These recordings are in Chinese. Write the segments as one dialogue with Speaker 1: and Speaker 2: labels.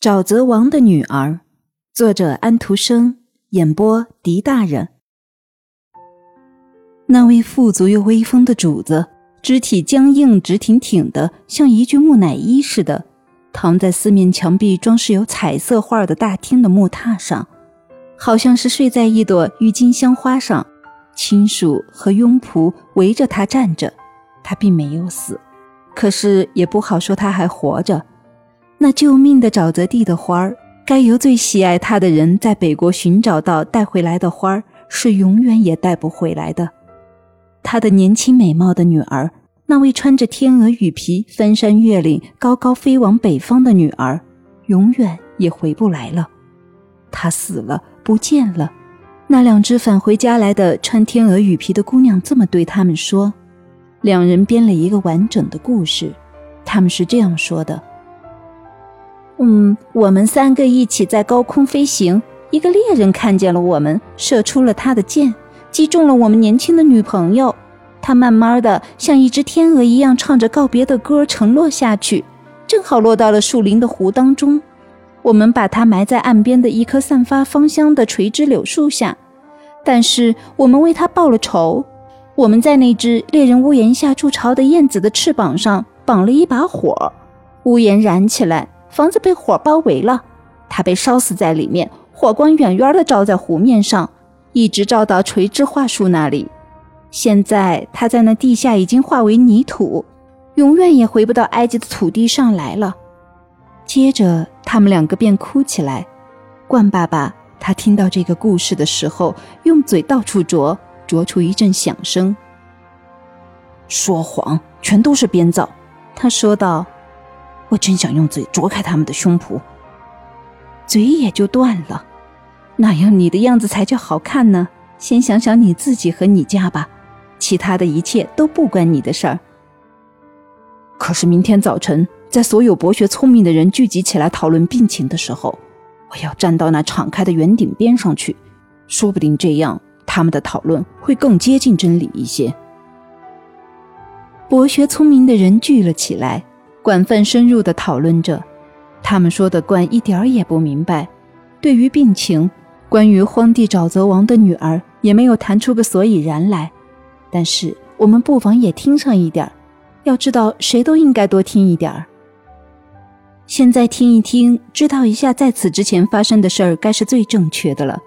Speaker 1: 沼泽王的女儿，作者安徒生，演播狄大人。那位富足又威风的主子，肢体僵硬、直挺挺的，像一具木乃伊似的，躺在四面墙壁装饰有彩色画的大厅的木榻上，好像是睡在一朵郁金香花上。亲属和佣仆围着他站着，他并没有死，可是也不好说他还活着。那救命的沼泽地的花儿，该由最喜爱它的人在北国寻找到带回来的花儿，是永远也带不回来的。他的年轻美貌的女儿，那位穿着天鹅羽皮翻山越岭、高高飞往北方的女儿，永远也回不来了。她死了，不见了。那两只返回家来的穿天鹅羽皮的姑娘这么对他们说。两人编了一个完整的故事，他们是这样说的。嗯，我们三个一起在高空飞行。一个猎人看见了我们，射出了他的箭，击中了我们年轻的女朋友。他慢慢的像一只天鹅一样唱着告别的歌，沉落下去，正好落到了树林的湖当中。我们把它埋在岸边的一棵散发芳香的垂枝柳树下，但是我们为它报了仇。我们在那只猎人屋檐下筑巢的燕子的翅膀上绑了一把火，屋檐燃起来。房子被火包围了，他被烧死在里面。火光远远的照在湖面上，一直照到垂枝桦树那里。现在他在那地下已经化为泥土，永远也回不到埃及的土地上来了。接着，他们两个便哭起来。冠爸爸，他听到这个故事的时候，用嘴到处啄，啄出一阵响声。说谎，全都是编造，他说道。我真想用嘴啄开他们的胸脯，嘴也就断了，那样你的样子才叫好看呢。先想想你自己和你家吧，其他的一切都不关你的事儿。可是明天早晨，在所有博学聪明的人聚集起来讨论病情的时候，我要站到那敞开的圆顶边上去，说不定这样他们的讨论会更接近真理一些。博学聪明的人聚了起来。广泛深入地讨论着，他们说的冠一点儿也不明白。对于病情，关于荒地沼泽王的女儿也没有谈出个所以然来。但是我们不妨也听上一点儿，要知道谁都应该多听一点儿。现在听一听，知道一下在此之前发生的事儿，该是最正确的了。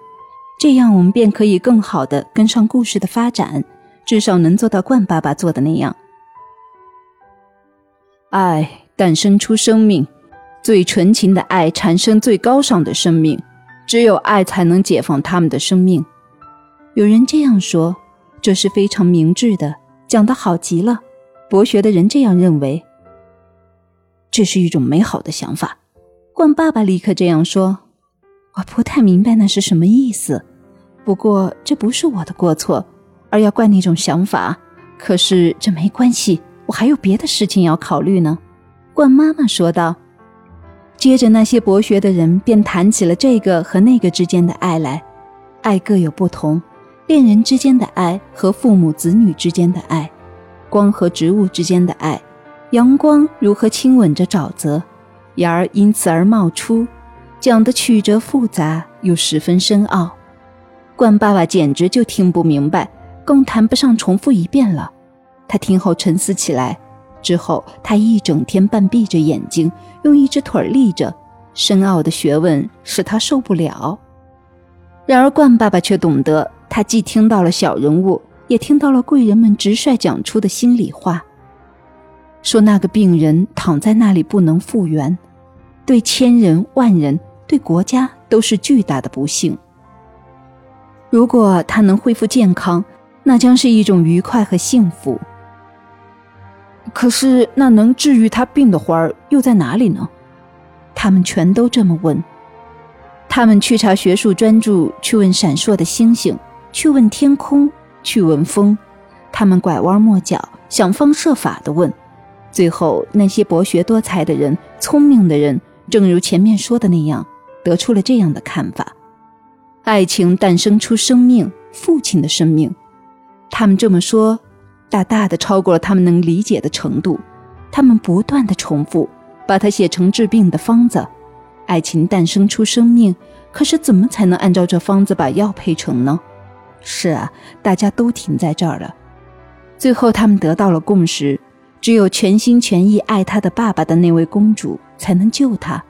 Speaker 1: 这样我们便可以更好地跟上故事的发展，至少能做到冠爸爸做的那样。爱诞生出生命，最纯情的爱产生最高尚的生命，只有爱才能解放他们的生命。有人这样说，这是非常明智的，讲得好极了。博学的人这样认为，这是一种美好的想法。冠爸爸立刻这样说：“我不太明白那是什么意思，不过这不是我的过错，而要怪那种想法。可是这没关系。”我还有别的事情要考虑呢，冠妈妈说道。接着，那些博学的人便谈起了这个和那个之间的爱来。爱各有不同，恋人之间的爱和父母子女之间的爱，光和植物之间的爱，阳光如何亲吻着沼泽，芽儿因此而冒出，讲的曲折复杂又十分深奥。冠爸爸简直就听不明白，更谈不上重复一遍了。他听后沉思起来，之后他一整天半闭着眼睛，用一只腿立着，深奥的学问使他受不了。然而冠爸爸却懂得，他既听到了小人物，也听到了贵人们直率讲出的心里话，说那个病人躺在那里不能复原，对千人万人，对国家都是巨大的不幸。如果他能恢复健康，那将是一种愉快和幸福。可是，那能治愈他病的花儿又在哪里呢？他们全都这么问。他们去查学术专著，去问闪烁的星星，去问天空，去问风。他们拐弯抹角，想方设法地问。最后，那些博学多才的人、聪明的人，正如前面说的那样，得出了这样的看法：爱情诞生出生命，父亲的生命。他们这么说。大大的超过了他们能理解的程度，他们不断的重复，把它写成治病的方子。爱情诞生出生命，可是怎么才能按照这方子把药配成呢？是啊，大家都停在这儿了。最后，他们得到了共识：只有全心全意爱他的爸爸的那位公主才能救他。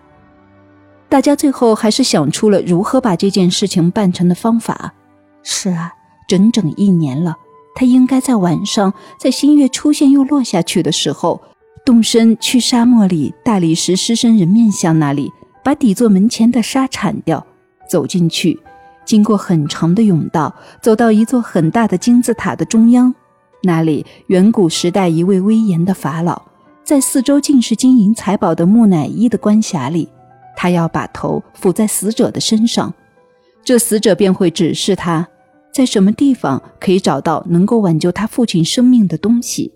Speaker 1: 大家最后还是想出了如何把这件事情办成的方法。是啊，整整一年了，他应该在晚上，在新月出现又落下去的时候，动身去沙漠里大理石狮身人面像那里，把底座门前的沙铲掉，走进去。经过很长的甬道，走到一座很大的金字塔的中央，那里远古时代一位威严的法老，在四周尽是金银财宝的木乃伊的关匣里，他要把头伏在死者的身上，这死者便会指示他，在什么地方可以找到能够挽救他父亲生命的东西。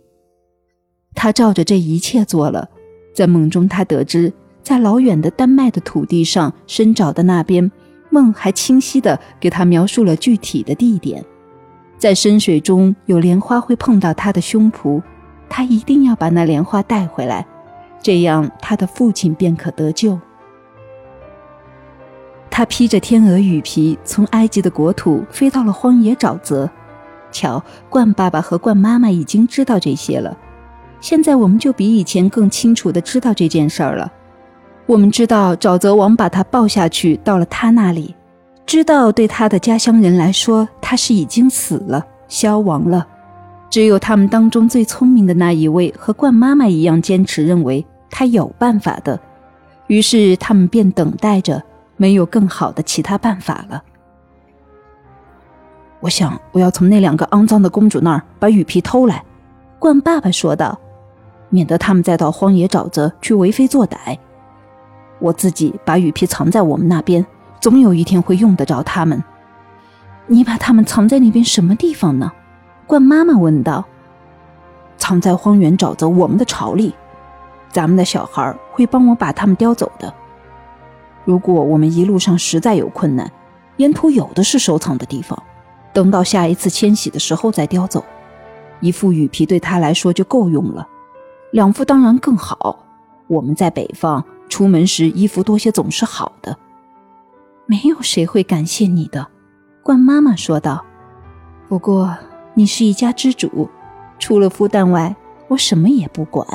Speaker 1: 他照着这一切做了，在梦中他得知，在老远的丹麦的土地上深沼的那边。梦还清晰地给他描述了具体的地点，在深水中有莲花会碰到他的胸脯，他一定要把那莲花带回来，这样他的父亲便可得救。他披着天鹅羽皮，从埃及的国土飞到了荒野沼泽。瞧，冠爸爸和冠妈妈已经知道这些了，现在我们就比以前更清楚地知道这件事儿了。我们知道沼泽王把他抱下去，到了他那里，知道对他的家乡人来说，他是已经死了，消亡了。只有他们当中最聪明的那一位和冠妈妈一样坚持认为他有办法的，于是他们便等待着，没有更好的其他办法了。我想我要从那两个肮脏的公主那儿把羽皮偷来，冠爸爸说道，免得他们再到荒野沼泽去为非作歹。我自己把羽皮藏在我们那边，总有一天会用得着它们。你把它们藏在那边什么地方呢？冠妈妈问道。藏在荒原沼泽我们的巢里，咱们的小孩会帮我把它们叼走的。如果我们一路上实在有困难，沿途有的是收藏的地方，等到下一次迁徙的时候再叼走。一副羽皮对他来说就够用了，两副当然更好。我们在北方。出门时衣服多些总是好的，没有谁会感谢你的，冠妈妈说道。不过你是一家之主，除了孵蛋外，我什么也不管。